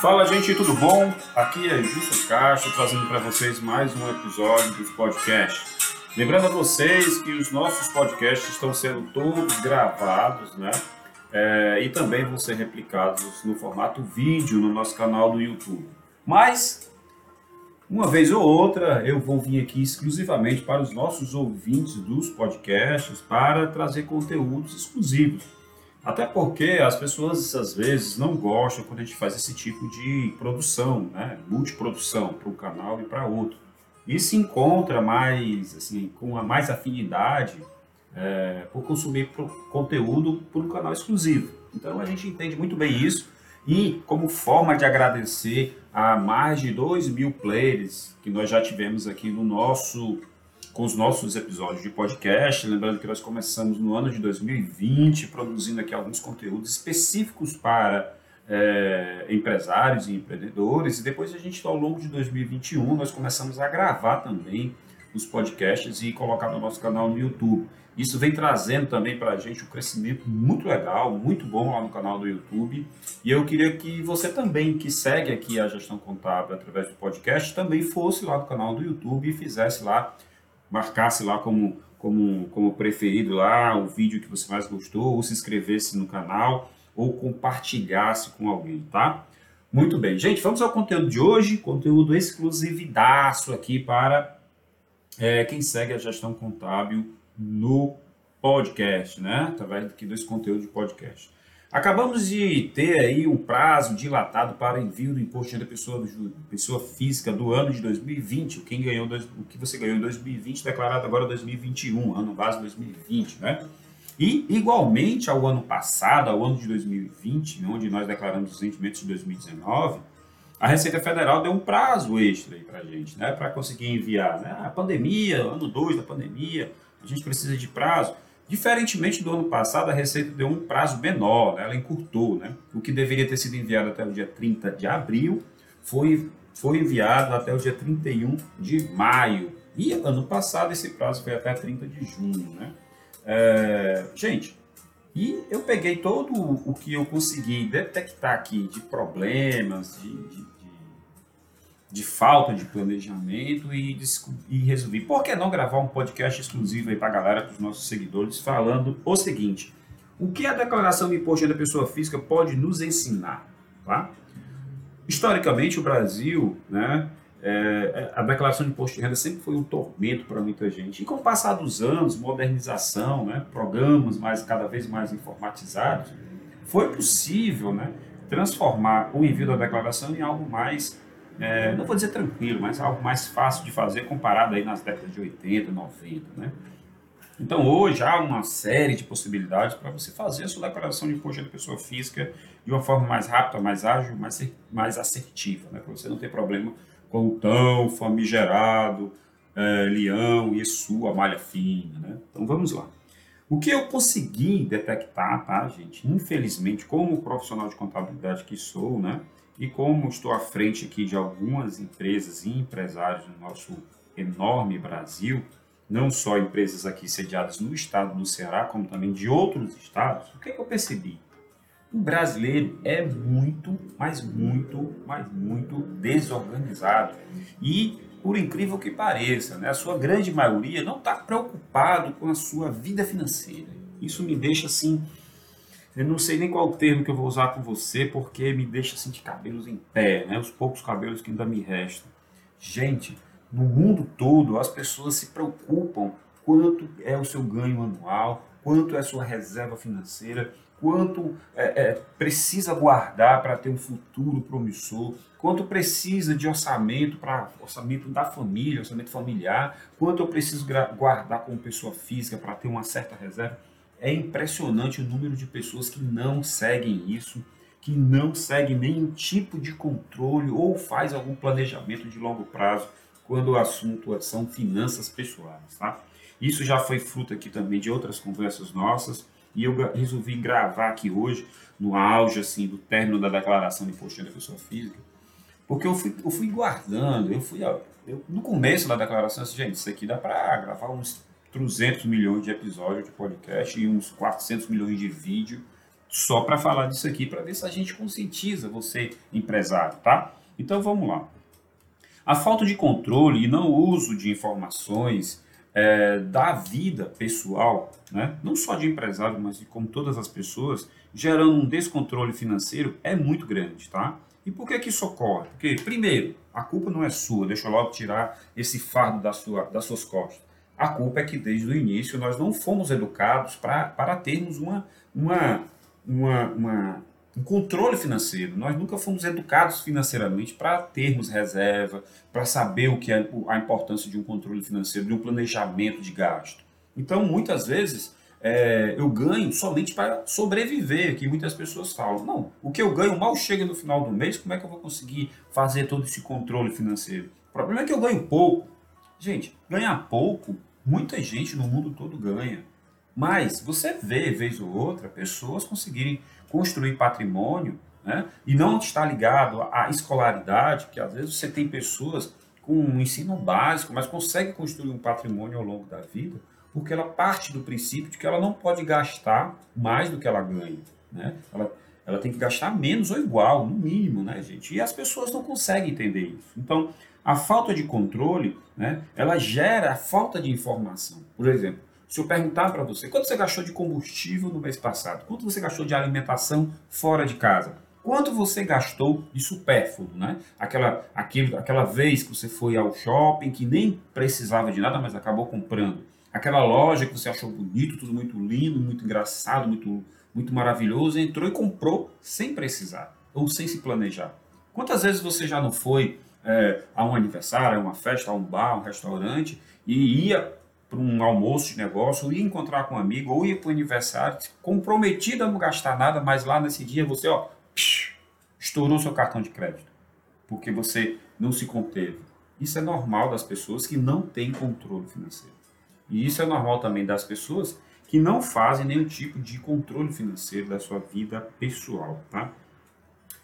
Fala gente, tudo bom? Aqui é Justo Castro trazendo para vocês mais um episódio dos podcasts. Lembrando a vocês que os nossos podcasts estão sendo todos gravados, né? É, e também vão ser replicados no formato vídeo no nosso canal do YouTube. Mas, uma vez ou outra, eu vou vir aqui exclusivamente para os nossos ouvintes dos podcasts para trazer conteúdos exclusivos. Até porque as pessoas às vezes não gostam quando a gente faz esse tipo de produção, né? multiprodução para um canal e para outro e se encontra mais, assim, com a mais afinidade é, por consumir conteúdo por um canal exclusivo. Então a gente entende muito bem isso e como forma de agradecer a mais de 2 mil players que nós já tivemos aqui no nosso com os nossos episódios de podcast, lembrando que nós começamos no ano de 2020 produzindo aqui alguns conteúdos específicos para é, empresários e empreendedores, e depois a gente, ao longo de 2021, nós começamos a gravar também os podcasts e colocar no nosso canal no YouTube. Isso vem trazendo também para a gente um crescimento muito legal, muito bom lá no canal do YouTube. E eu queria que você também, que segue aqui a gestão contábil através do podcast, também fosse lá no canal do YouTube e fizesse lá, marcasse lá como, como, como preferido lá o vídeo que você mais gostou, ou se inscrevesse no canal ou compartilhasse com alguém, tá? Muito bem, gente, vamos ao conteúdo de hoje, conteúdo exclusividaço aqui para é, quem segue a gestão contábil no podcast, né? Através aqui desse conteúdo de podcast. Acabamos de ter aí um prazo dilatado para envio do imposto de pessoa, pessoa física do ano de 2020. Quem ganhou, o que você ganhou em 2020, declarado agora 2021, ano base 2020, né? E, igualmente ao ano passado, ao ano de 2020, onde nós declaramos os rendimentos de 2019, a Receita Federal deu um prazo extra para a gente, né, para conseguir enviar. Né? A pandemia, ano 2 da pandemia, a gente precisa de prazo. Diferentemente do ano passado, a Receita deu um prazo menor, né? ela encurtou. Né? O que deveria ter sido enviado até o dia 30 de abril foi, foi enviado até o dia 31 de maio. E ano passado esse prazo foi até 30 de junho. Né? É, gente, e eu peguei todo o que eu consegui detectar aqui de problemas, de, de, de, falta de planejamento e, e, resolvi, por que não gravar um podcast exclusivo aí para a galera, para os nossos seguidores, falando o seguinte, o que a declaração de imposto da pessoa física pode nos ensinar, tá? Historicamente, o Brasil, né, é, a declaração de imposto de renda sempre foi um tormento para muita gente. E com o passar dos anos, modernização, né, programas mais, cada vez mais informatizados, foi possível né, transformar o envio da declaração em algo mais, é, não vou dizer tranquilo, mas algo mais fácil de fazer comparado aí nas décadas de 80, 90. Né? Então hoje há uma série de possibilidades para você fazer a sua declaração de imposto de pessoa física de uma forma mais rápida, mais ágil, mais, mais assertiva, né? para você não ter problema com o tão famigerado é, leão e sua malha fina. Né? Então vamos lá. O que eu consegui detectar, tá, gente? Infelizmente, como profissional de contabilidade que sou, né? E como estou à frente aqui de algumas empresas e empresários no nosso enorme Brasil, não só empresas aqui sediadas no estado do Ceará, como também de outros estados, o que, é que eu percebi? O brasileiro é muito, mas muito, mas muito desorganizado. E, por incrível que pareça, né, a sua grande maioria não está preocupado com a sua vida financeira. Isso me deixa assim. Eu não sei nem qual termo que eu vou usar com você, porque me deixa assim de cabelos em pé, né? Os poucos cabelos que ainda me restam. Gente, no mundo todo as pessoas se preocupam quanto é o seu ganho anual, quanto é a sua reserva financeira, quanto é, é, precisa guardar para ter um futuro promissor, quanto precisa de orçamento para orçamento da família, orçamento familiar, quanto eu preciso guardar como pessoa física para ter uma certa reserva. É impressionante o número de pessoas que não seguem isso, que não seguem nenhum tipo de controle ou faz algum planejamento de longo prazo quando o assunto são finanças pessoais, tá? Isso já foi fruto aqui também de outras conversas nossas e eu resolvi gravar aqui hoje, no auge assim, do término da declaração de imposto de pessoa física, porque eu fui, eu fui guardando, eu fui, eu, no começo da declaração, assim, gente, isso aqui dá para gravar uns 300 milhões de episódios de podcast e uns 400 milhões de vídeo só para falar disso aqui, para ver se a gente conscientiza você, empresário, tá? Então vamos lá. A falta de controle e não uso de informações é, da vida pessoal, né? não só de empresário, mas de como todas as pessoas, gerando um descontrole financeiro é muito grande, tá? E por que que isso ocorre? Porque, primeiro, a culpa não é sua, deixa eu logo tirar esse fardo da sua, das suas costas. A culpa é que desde o início nós não fomos educados pra, para termos uma, uma, uma, uma um controle financeiro. Nós nunca fomos educados financeiramente para termos reserva, para saber o que é a importância de um controle financeiro, de um planejamento de gasto. Então, muitas vezes, é, eu ganho somente para sobreviver, que muitas pessoas falam. Não, o que eu ganho mal chega no final do mês, como é que eu vou conseguir fazer todo esse controle financeiro? O problema é que eu ganho pouco. Gente, ganhar pouco, muita gente no mundo todo ganha. Mas você vê, vez ou outra, pessoas conseguirem construir patrimônio né? e não está ligado à escolaridade, que às vezes você tem pessoas com um ensino básico, mas consegue construir um patrimônio ao longo da vida, porque ela parte do princípio de que ela não pode gastar mais do que ela ganha. Né? Ela, ela tem que gastar menos ou igual, no mínimo, né, gente? E as pessoas não conseguem entender isso. Então, a falta de controle, né, ela gera a falta de informação. Por exemplo, se eu perguntar para você, quanto você gastou de combustível no mês passado? Quanto você gastou de alimentação fora de casa? Quanto você gastou de supérfluo, né? Aquela, aquele, aquela vez que você foi ao shopping, que nem precisava de nada, mas acabou comprando. Aquela loja que você achou bonito, tudo muito lindo, muito engraçado, muito, muito maravilhoso, entrou e comprou sem precisar, ou sem se planejar. Quantas vezes você já não foi é, a um aniversário, a uma festa, a um bar, a um restaurante, e ia para um almoço de negócio, ou ia encontrar com um amigo, ou ia para o aniversário, comprometido a não gastar nada, mas lá nesse dia você, ó, psh, estourou seu cartão de crédito, porque você não se conteve. Isso é normal das pessoas que não têm controle financeiro. E isso é normal também das pessoas que não fazem nenhum tipo de controle financeiro da sua vida pessoal, tá?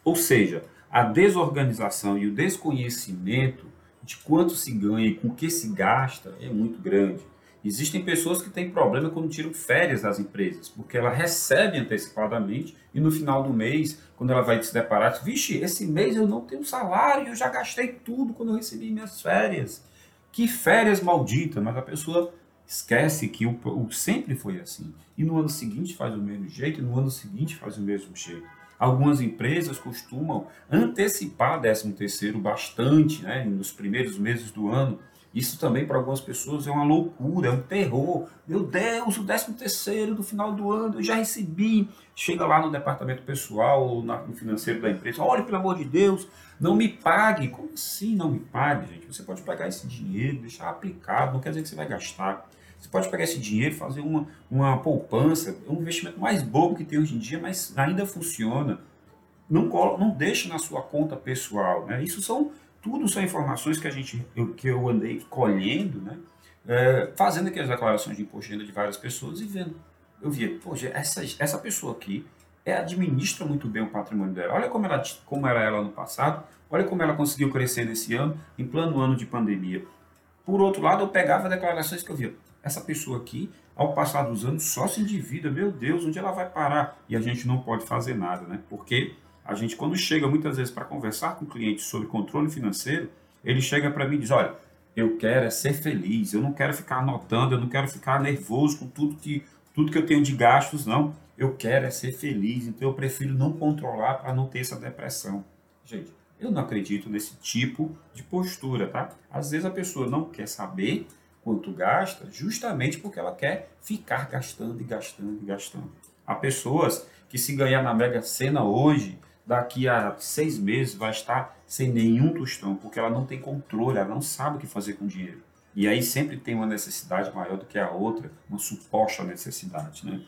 Ou seja, a desorganização e o desconhecimento de quanto se ganha e com que se gasta é muito grande. Existem pessoas que têm problema quando tiram férias das empresas, porque ela recebe antecipadamente e no final do mês, quando ela vai se deparar, vixe, esse mês eu não tenho salário, eu já gastei tudo quando eu recebi minhas férias. Que férias maldita, mas a pessoa esquece que o, o sempre foi assim. E no ano seguinte faz do mesmo jeito, e no ano seguinte faz do mesmo jeito. Algumas empresas costumam antecipar 13 terceiro bastante, né, nos primeiros meses do ano, isso também para algumas pessoas é uma loucura, é um terror. Meu Deus, o 13 terceiro do final do ano eu já recebi. Chega lá no departamento pessoal, no financeiro da empresa, olha, pelo amor de Deus, não me pague. Como assim não me pague, gente? Você pode pegar esse dinheiro, deixar aplicado, não quer dizer que você vai gastar. Você pode pegar esse dinheiro e fazer uma, uma poupança, é um investimento mais bobo que tem hoje em dia, mas ainda funciona. Não, não deixe na sua conta pessoal. Né? Isso são tudo são informações que a gente eu, que eu andei colhendo, né? É, fazendo aqui as declarações de imposto de renda de várias pessoas e vendo. Eu via, poxa, essa, essa pessoa aqui é, administra muito bem o patrimônio dela. Olha como, ela, como era ela no passado, olha como ela conseguiu crescer nesse ano, em plano ano de pandemia. Por outro lado, eu pegava declarações que eu via, essa pessoa aqui, ao passar dos anos, só se endivida, meu Deus, onde ela vai parar? E a gente não pode fazer nada, né? Porque a gente, quando chega muitas vezes para conversar com o cliente sobre controle financeiro, ele chega para mim e diz: Olha, eu quero é ser feliz, eu não quero ficar anotando, eu não quero ficar nervoso com tudo que, tudo que eu tenho de gastos, não. Eu quero é ser feliz, então eu prefiro não controlar para não ter essa depressão. Gente, eu não acredito nesse tipo de postura, tá? Às vezes a pessoa não quer saber quanto gasta, justamente porque ela quer ficar gastando e gastando e gastando. Há pessoas que se ganhar na Mega Sena hoje, daqui a seis meses vai estar sem nenhum tostão, porque ela não tem controle, ela não sabe o que fazer com o dinheiro. E aí sempre tem uma necessidade maior do que a outra, uma suposta necessidade, né?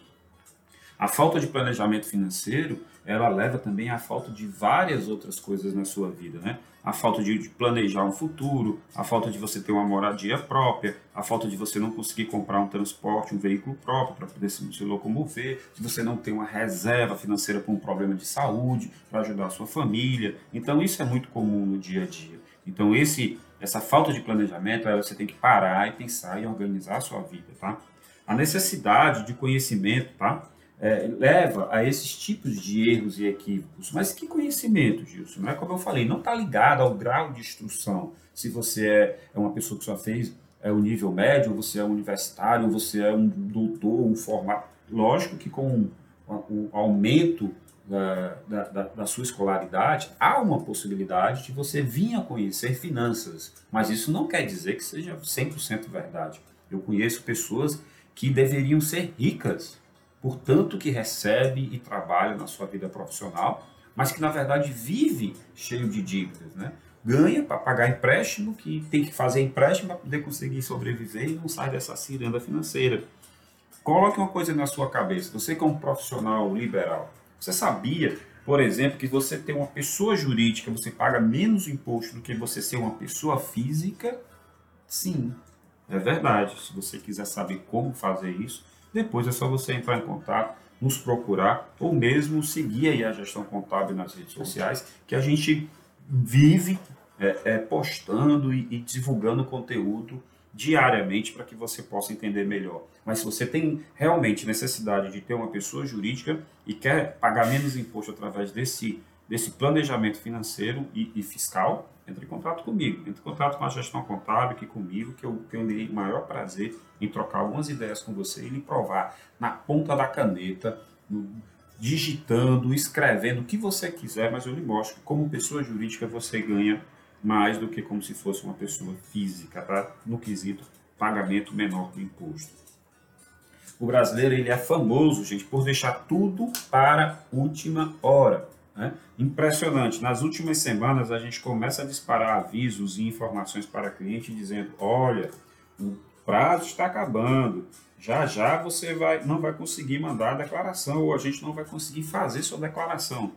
A falta de planejamento financeiro, ela leva também à falta de várias outras coisas na sua vida, né? A falta de planejar um futuro, a falta de você ter uma moradia própria, a falta de você não conseguir comprar um transporte, um veículo próprio para poder se locomover, de você não ter uma reserva financeira para um problema de saúde, para ajudar a sua família. Então isso é muito comum no dia a dia. Então esse essa falta de planejamento, você tem que parar e pensar e organizar a sua vida, tá? A necessidade de conhecimento, tá? É, leva a esses tipos de erros e equívocos. Mas que conhecimento, Gilson? Não é como eu falei, não está ligado ao grau de instrução. Se você é, é uma pessoa que só fez é, o nível médio, ou você é um universitário, ou você é um doutor, um formato. Lógico que com o aumento da, da, da, sua escolaridade, há uma possibilidade de você vir a conhecer finanças. Mas isso não quer dizer que seja 100% verdade. Eu conheço pessoas que deveriam ser ricas por tanto que recebe e trabalha na sua vida profissional, mas que na verdade vive cheio de dívidas, né? Ganha para pagar empréstimo, que tem que fazer empréstimo para poder conseguir sobreviver e não sai dessa ciranda financeira. Coloque uma coisa na sua cabeça. Você que é um profissional liberal, você sabia, por exemplo, que você tem uma pessoa jurídica, você paga menos imposto do que você ser uma pessoa física? Sim, é verdade. Se você quiser saber como fazer isso, depois é só você entrar em contato, nos procurar ou mesmo seguir aí a gestão contábil nas redes sociais, que a gente vive é, é, postando e, e divulgando conteúdo diariamente para que você possa entender melhor. Mas se você tem realmente necessidade de ter uma pessoa jurídica e quer pagar menos imposto através desse, desse planejamento financeiro e, e fiscal, entre em contato comigo, entre em contato com a gestão contábil aqui comigo, que eu tenho o maior prazer em trocar algumas ideias com você e lhe provar na ponta da caneta, digitando, escrevendo o que você quiser, mas eu lhe mostro que como pessoa jurídica você ganha mais do que como se fosse uma pessoa física, tá? no quesito pagamento menor do imposto. O brasileiro ele é famoso, gente, por deixar tudo para última hora. Né? Impressionante. Nas últimas semanas, a gente começa a disparar avisos e informações para cliente dizendo: olha, o prazo está acabando, já já você vai, não vai conseguir mandar a declaração ou a gente não vai conseguir fazer sua declaração.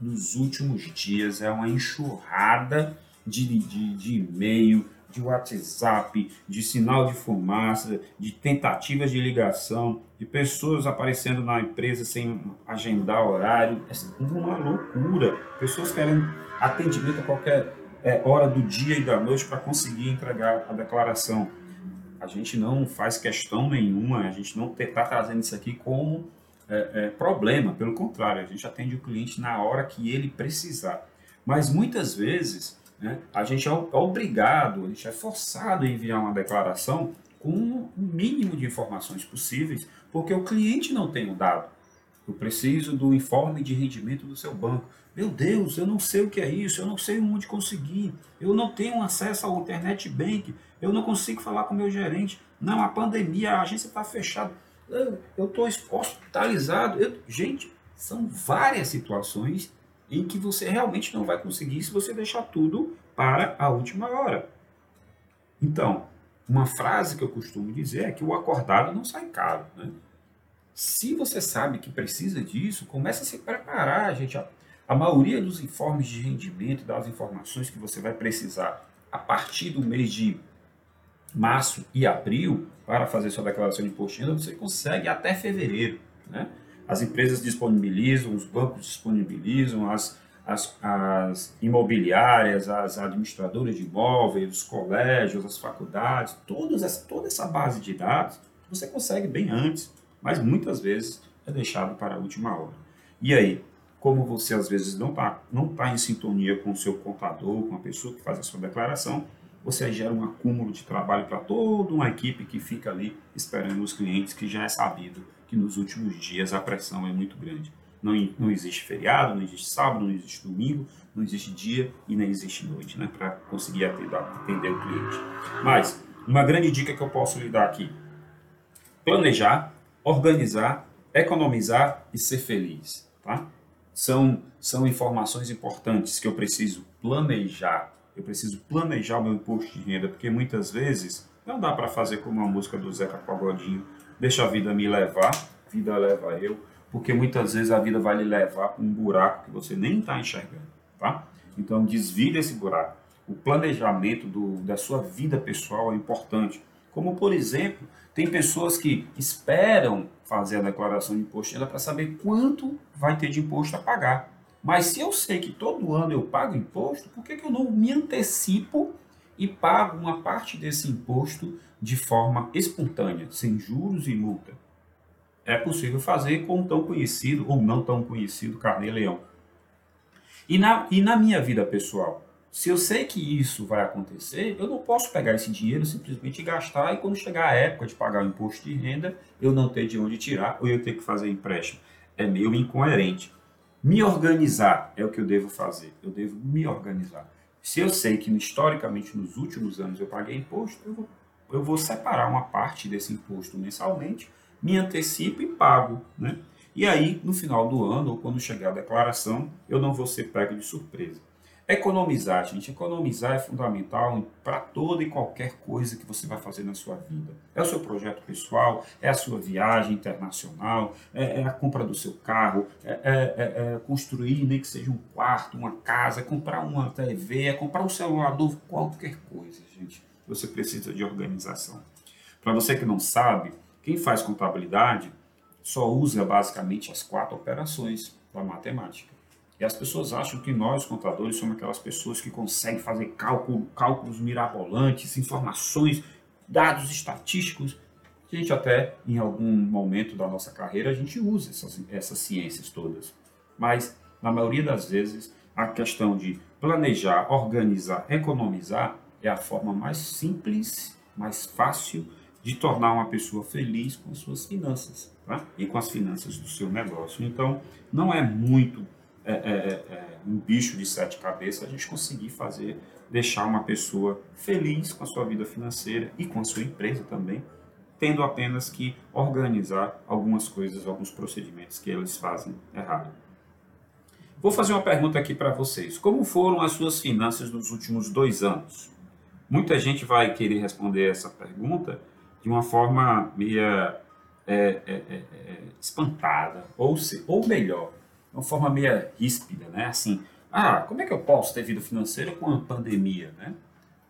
Nos últimos dias é uma enxurrada de, de, de e-mail, de WhatsApp, de sinal de fumaça, de tentativas de ligação, de pessoas aparecendo na empresa sem agendar horário. É uma loucura. Pessoas querem atendimento a qualquer é, hora do dia e da noite para conseguir entregar a declaração. A gente não faz questão nenhuma, a gente não está trazendo isso aqui como é, é, problema, pelo contrário, a gente atende o cliente na hora que ele precisar. Mas muitas vezes né? A gente é, é obrigado, a gente é forçado a enviar uma declaração com o mínimo de informações possíveis, porque o cliente não tem o dado. Eu preciso do informe de rendimento do seu banco. Meu Deus, eu não sei o que é isso, eu não sei onde conseguir, eu não tenho acesso ao internet bank, eu não consigo falar com o meu gerente. Não, a pandemia, a agência está fechada, eu estou hospitalizado. Eu... Gente, são várias situações em que você realmente não vai conseguir se você deixar tudo para a última hora. Então, uma frase que eu costumo dizer é que o acordado não sai caro. Né? Se você sabe que precisa disso, comece a se preparar, gente. A, a maioria dos informes de rendimento, das informações que você vai precisar a partir do mês de março e abril para fazer sua declaração de imposto de renda, você consegue até fevereiro. Né? As empresas disponibilizam, os bancos disponibilizam, as, as, as imobiliárias, as administradoras de imóveis, os colégios, as faculdades, todas essa, toda essa base de dados você consegue bem antes, mas muitas vezes é deixado para a última hora. E aí, como você às vezes não está não tá em sintonia com o seu contador, com a pessoa que faz a sua declaração, você gera um acúmulo de trabalho para toda uma equipe que fica ali esperando os clientes, que já é sabido que nos últimos dias a pressão é muito grande. Não, não existe feriado, não existe sábado, não existe domingo, não existe dia e nem existe noite né, para conseguir atender, atender o cliente. Mas, uma grande dica que eu posso lhe dar aqui: planejar, organizar, economizar e ser feliz. Tá? São, são informações importantes que eu preciso planejar. Eu preciso planejar o meu imposto de renda, porque muitas vezes não dá para fazer como a música do Zeca Pagodinho Deixa a vida me levar, vida leva eu, porque muitas vezes a vida vai lhe levar para um buraco que você nem está enxergando, tá? Então desvie desse buraco. O planejamento do, da sua vida pessoal é importante. Como, por exemplo, tem pessoas que esperam fazer a declaração de imposto para saber quanto vai ter de imposto a pagar. Mas se eu sei que todo ano eu pago imposto, por que, que eu não me antecipo e pago uma parte desse imposto de forma espontânea, sem juros e multa. é possível fazer com tão conhecido ou não tão conhecido Carnê Leão. E na, e na minha vida pessoal, se eu sei que isso vai acontecer, eu não posso pegar esse dinheiro simplesmente gastar e quando chegar a época de pagar o imposto de renda, eu não ter de onde tirar ou eu ter que fazer empréstimo. É meio incoerente. Me organizar é o que eu devo fazer. Eu devo me organizar. Se eu sei que historicamente nos últimos anos eu paguei imposto, eu vou, eu vou separar uma parte desse imposto mensalmente, me antecipo e pago. Né? E aí, no final do ano, ou quando chegar a declaração, eu não vou ser pego de surpresa. Economizar, gente. Economizar é fundamental para toda e qualquer coisa que você vai fazer na sua vida. É o seu projeto pessoal, é a sua viagem internacional, é, é a compra do seu carro, é, é, é, é, construir nem que seja um quarto, uma casa, comprar uma TV, é comprar um celular novo, qualquer coisa, gente. Você precisa de organização. Para você que não sabe, quem faz contabilidade só usa basicamente as quatro operações da matemática e as pessoas acham que nós, contadores, somos aquelas pessoas que conseguem fazer cálculo, cálculos mirabolantes, informações, dados estatísticos. A gente até, em algum momento da nossa carreira, a gente usa essas, essas ciências todas. Mas, na maioria das vezes, a questão de planejar, organizar, economizar é a forma mais simples, mais fácil de tornar uma pessoa feliz com as suas finanças tá? e com as finanças do seu negócio. Então, não é muito é, é, é, um bicho de sete cabeças, a gente conseguir fazer, deixar uma pessoa feliz com a sua vida financeira e com a sua empresa também, tendo apenas que organizar algumas coisas, alguns procedimentos que eles fazem errado. Vou fazer uma pergunta aqui para vocês. Como foram as suas finanças nos últimos dois anos? Muita gente vai querer responder essa pergunta de uma forma meio é, é, é, é, espantada, ou, se, ou melhor, de uma forma meio ríspida, né? Assim, ah, como é que eu posso ter vida financeira com a pandemia, né?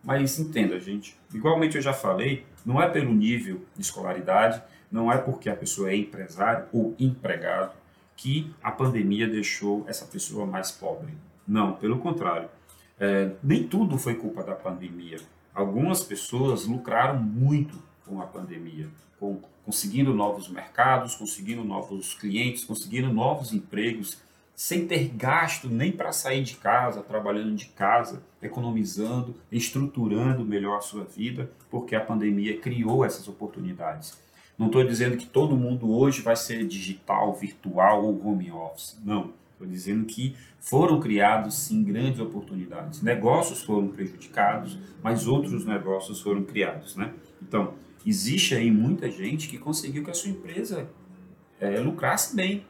Mas entenda, gente, igualmente eu já falei, não é pelo nível de escolaridade, não é porque a pessoa é empresário ou empregado que a pandemia deixou essa pessoa mais pobre. Não, pelo contrário. É, nem tudo foi culpa da pandemia. Algumas pessoas lucraram muito com a pandemia, com conseguindo novos mercados, conseguindo novos clientes, conseguindo novos empregos, sem ter gasto nem para sair de casa, trabalhando de casa, economizando, estruturando melhor a sua vida, porque a pandemia criou essas oportunidades. Não estou dizendo que todo mundo hoje vai ser digital, virtual ou home office. Não. Estou dizendo que foram criados sim grandes oportunidades. Negócios foram prejudicados, mas outros negócios foram criados, né? Então, Existe aí muita gente que conseguiu que a sua empresa é, lucrasse bem.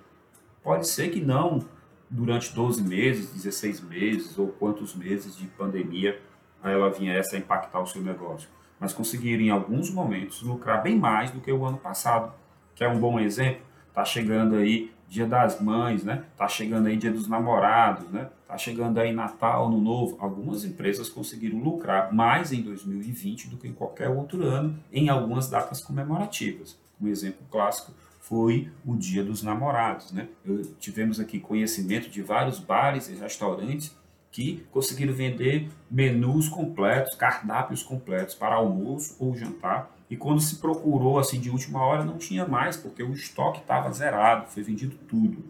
Pode ser que não durante 12 meses, 16 meses ou quantos meses de pandemia ela viesse a impactar o seu negócio, mas conseguiram em alguns momentos lucrar bem mais do que o ano passado. Que é um bom exemplo? Está chegando aí Dia das Mães, né? Tá chegando aí Dia dos Namorados, né? Tá chegando aí Natal, Ano Novo. Algumas empresas conseguiram lucrar mais em 2020 do que em qualquer outro ano em algumas datas comemorativas. Um exemplo clássico foi o Dia dos Namorados, né? Eu, tivemos aqui conhecimento de vários bares e restaurantes que conseguiram vender menus completos, cardápios completos para almoço ou jantar e quando se procurou assim de última hora, não tinha mais, porque o estoque estava zerado, foi vendido tudo.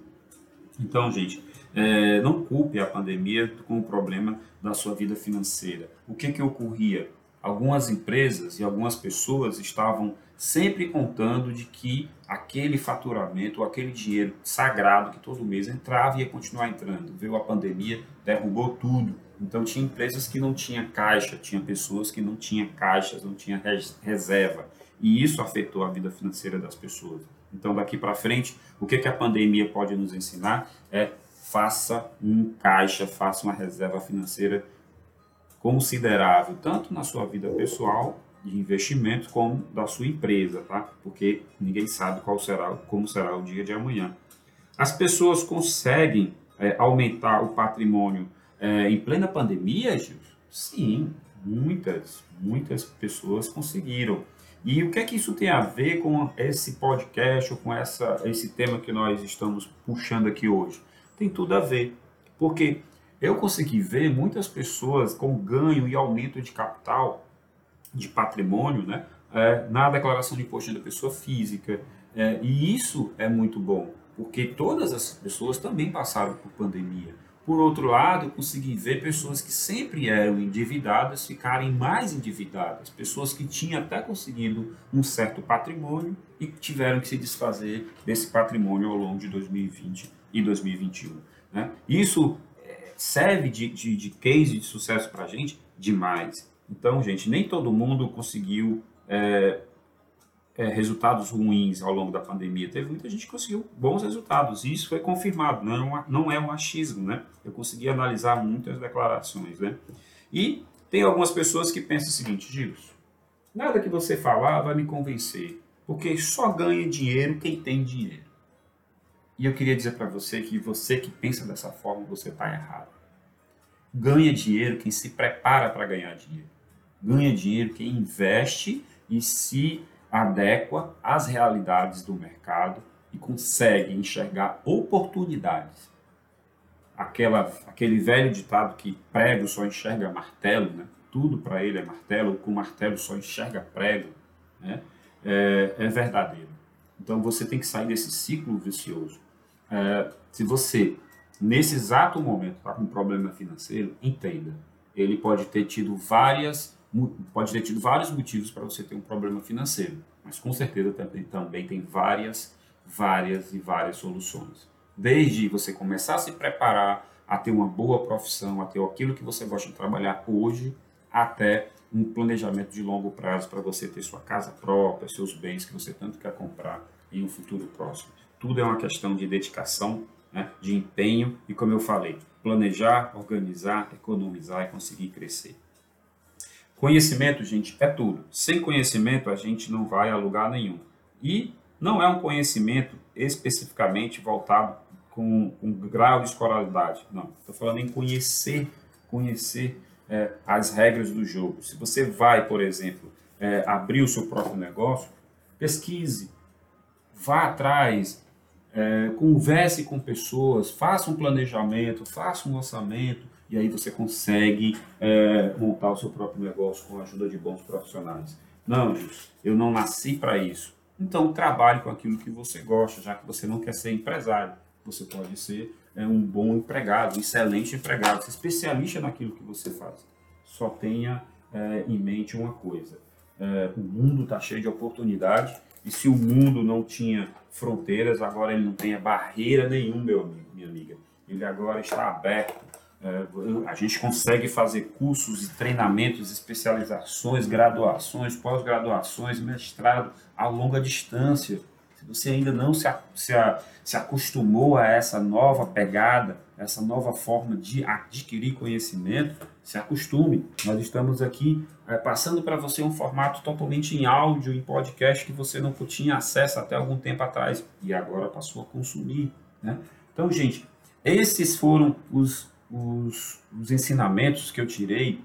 Então, gente, é, não culpe a pandemia com o problema da sua vida financeira. O que, que ocorria? Algumas empresas e algumas pessoas estavam sempre contando de que aquele faturamento, aquele dinheiro sagrado que todo mês entrava ia continuar entrando. Veio a pandemia, derrubou tudo. Então tinha empresas que não tinham caixa, tinha pessoas que não tinham caixas, não tinham reserva. E isso afetou a vida financeira das pessoas. Então daqui para frente, o que, que a pandemia pode nos ensinar é faça um caixa, faça uma reserva financeira considerável, tanto na sua vida pessoal de investimento como da sua empresa, tá? Porque ninguém sabe qual será, como será o dia de amanhã. As pessoas conseguem é, aumentar o patrimônio é, em plena pandemia, Gil? Sim, muitas, muitas pessoas conseguiram. E o que é que isso tem a ver com esse podcast ou com essa, esse tema que nós estamos puxando aqui hoje? Tem tudo a ver. Porque eu consegui ver muitas pessoas com ganho e aumento de capital, de patrimônio, né, é, na declaração de imposto da pessoa física, É, e isso é muito bom, porque todas as pessoas também passaram por pandemia. Por outro lado, eu consegui ver pessoas que sempre eram endividadas ficarem mais endividadas, pessoas que tinham até conseguido um certo patrimônio e tiveram que se desfazer desse patrimônio ao longo de 2020 e 2021. Né? Isso é, serve de, de, de case de sucesso para a gente demais. Então, gente, nem todo mundo conseguiu é, é, resultados ruins ao longo da pandemia. Teve muita gente que conseguiu bons resultados, e isso foi confirmado, não é um, não é um achismo, né? Eu consegui analisar muitas declarações, né? E tem algumas pessoas que pensam o seguinte, Gilson, nada que você falar vai me convencer, porque só ganha dinheiro quem tem dinheiro. E eu queria dizer para você que você que pensa dessa forma, você está errado. Ganha dinheiro quem se prepara para ganhar dinheiro. Ganha dinheiro quem investe e se adequa às realidades do mercado e consegue enxergar oportunidades. Aquela, aquele velho ditado que prego só enxerga martelo, né? tudo para ele é martelo, com martelo só enxerga prego, né? é, é verdadeiro. Então você tem que sair desse ciclo vicioso. É, se você, nesse exato momento, está com um problema financeiro, entenda. Ele pode ter tido várias pode ter tido vários motivos para você ter um problema financeiro, mas com certeza também, também tem várias, várias e várias soluções. Desde você começar a se preparar a ter uma boa profissão, a ter aquilo que você gosta de trabalhar hoje, até um planejamento de longo prazo para você ter sua casa própria, seus bens que você tanto quer comprar em um futuro próximo. Tudo é uma questão de dedicação, né, de empenho e, como eu falei, planejar, organizar, economizar e conseguir crescer. Conhecimento, gente, é tudo. Sem conhecimento, a gente não vai a lugar nenhum. E não é um conhecimento especificamente voltado com um grau de escolaridade. Não, estou falando em conhecer, conhecer é, as regras do jogo. Se você vai, por exemplo, é, abrir o seu próprio negócio, pesquise, vá atrás, é, converse com pessoas, faça um planejamento, faça um orçamento, e aí você consegue é, montar o seu próprio negócio com a ajuda de bons profissionais. Não, eu não nasci para isso. Então trabalhe com aquilo que você gosta, já que você não quer ser empresário. Você pode ser é, um bom empregado, um excelente empregado, ser especialista naquilo que você faz. Só tenha é, em mente uma coisa: é, o mundo está cheio de oportunidade e se o mundo não tinha fronteiras, agora ele não tem barreira nenhuma, meu amigo, minha amiga. Ele agora está aberto a gente consegue fazer cursos e treinamentos, especializações, graduações, pós-graduações, mestrado a longa distância. Se você ainda não se, se, se acostumou a essa nova pegada, essa nova forma de adquirir conhecimento, se acostume. Nós estamos aqui é, passando para você um formato totalmente em áudio, em podcast, que você não tinha acesso até algum tempo atrás e agora passou a consumir. Né? Então, gente, esses foram os os, os ensinamentos que eu tirei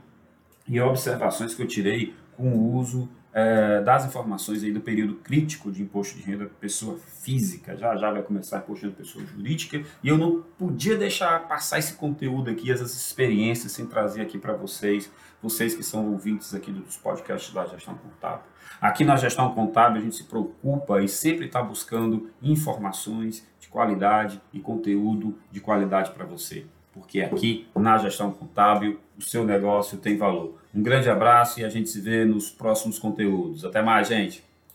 e observações que eu tirei com o uso é, das informações aí do período crítico de imposto de renda pessoa física. Já já vai começar imposto de pessoa jurídica e eu não podia deixar passar esse conteúdo aqui, essas experiências, sem trazer aqui para vocês, vocês que são ouvintes aqui dos podcasts da Gestão Contábil. Aqui na Gestão Contábil a gente se preocupa e sempre está buscando informações de qualidade e conteúdo de qualidade para você porque aqui na gestão contábil o seu negócio tem valor. Um grande abraço e a gente se vê nos próximos conteúdos. Até mais, gente!